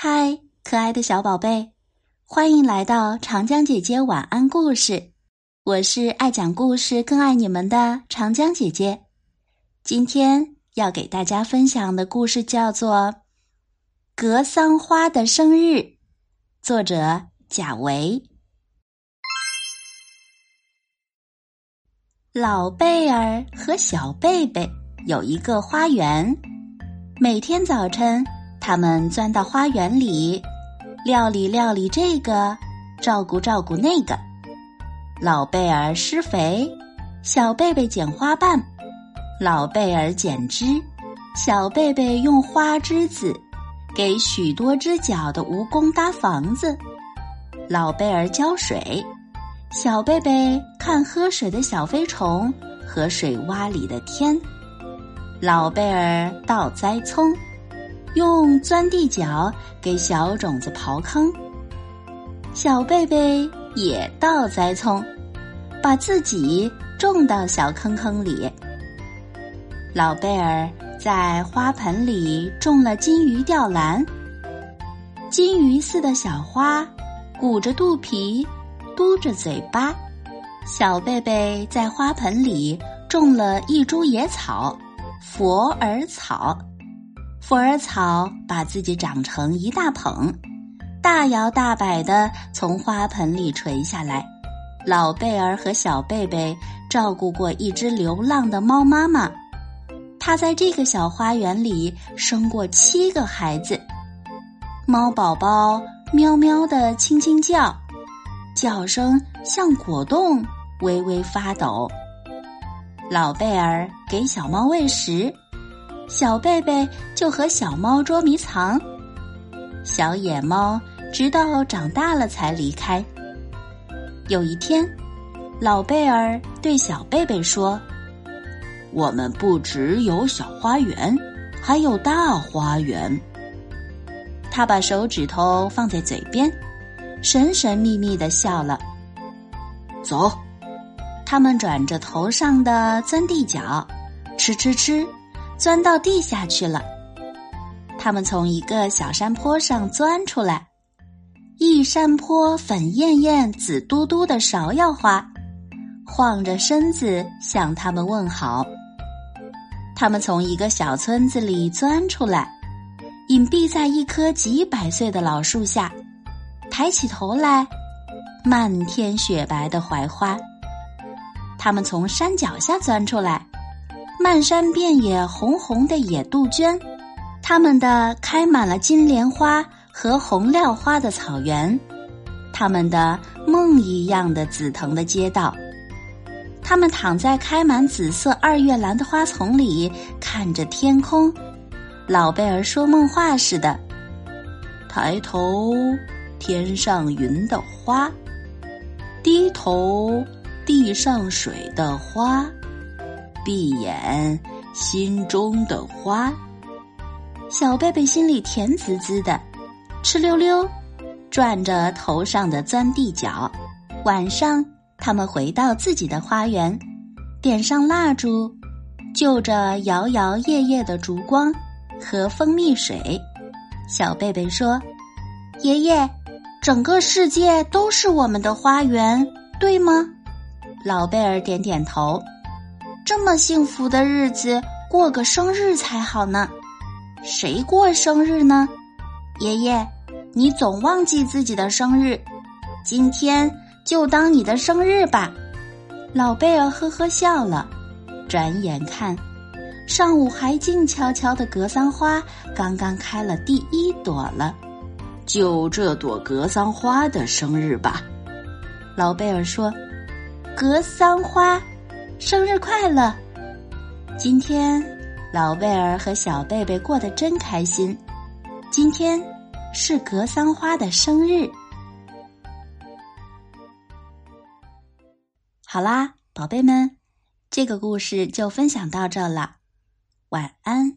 嗨，可爱的小宝贝，欢迎来到长江姐姐晚安故事。我是爱讲故事、更爱你们的长江姐姐。今天要给大家分享的故事叫做《格桑花的生日》，作者贾维。老贝儿和小贝贝有一个花园，每天早晨。他们钻到花园里，料理料理这个，照顾照顾那个。老贝儿施肥，小贝贝捡花瓣；老贝儿剪枝，小贝贝用花枝子给许多只脚的蜈蚣搭房子。老贝儿浇水，小贝贝看喝水的小飞虫和水洼里的天。老贝儿倒栽葱。用钻地脚给小种子刨坑，小贝贝也倒栽葱，把自己种到小坑坑里。老贝儿在花盆里种了金鱼吊兰，金鱼似的小花，鼓着肚皮，嘟着嘴巴。小贝贝在花盆里种了一株野草，佛耳草。佛耳草把自己长成一大捧，大摇大摆的从花盆里垂下来。老贝儿和小贝贝照顾过一只流浪的猫妈妈，它在这个小花园里生过七个孩子。猫宝宝喵喵的轻轻叫，叫声像果冻，微微发抖。老贝儿给小猫喂食。小贝贝就和小猫捉迷藏，小野猫直到长大了才离开。有一天，老贝儿对小贝贝说：“我们不只有小花园，还有大花园。”他把手指头放在嘴边，神神秘秘的笑了。走，他们转着头上的钻地脚，吃吃吃。钻到地下去了。他们从一个小山坡上钻出来，一山坡粉艳艳、紫嘟嘟的芍药花，晃着身子向他们问好。他们从一个小村子里钻出来，隐蔽在一棵几百岁的老树下，抬起头来，漫天雪白的槐花。他们从山脚下钻出来。漫山遍野红红的野杜鹃，它们的开满了金莲花和红料花的草原，它们的梦一样的紫藤的街道，它们躺在开满紫色二月兰的花丛里，看着天空。老贝儿说梦话似的，抬头天上云的花，低头地上水的花。闭眼，心中的花。小贝贝心里甜滋滋的，哧溜溜，转着头上的钻地脚。晚上，他们回到自己的花园，点上蜡烛，就着摇摇曳曳的烛光和蜂蜜水。小贝贝说：“爷爷，整个世界都是我们的花园，对吗？”老贝尔点点头。这么幸福的日子，过个生日才好呢。谁过生日呢？爷爷，你总忘记自己的生日，今天就当你的生日吧。老贝尔呵呵笑了。转眼看，上午还静悄悄的格桑花，刚刚开了第一朵了。就这朵格桑花的生日吧。老贝尔说：“格桑花。”生日快乐！今天老贝儿和小贝贝过得真开心。今天是格桑花的生日。好啦，宝贝们，这个故事就分享到这了。晚安。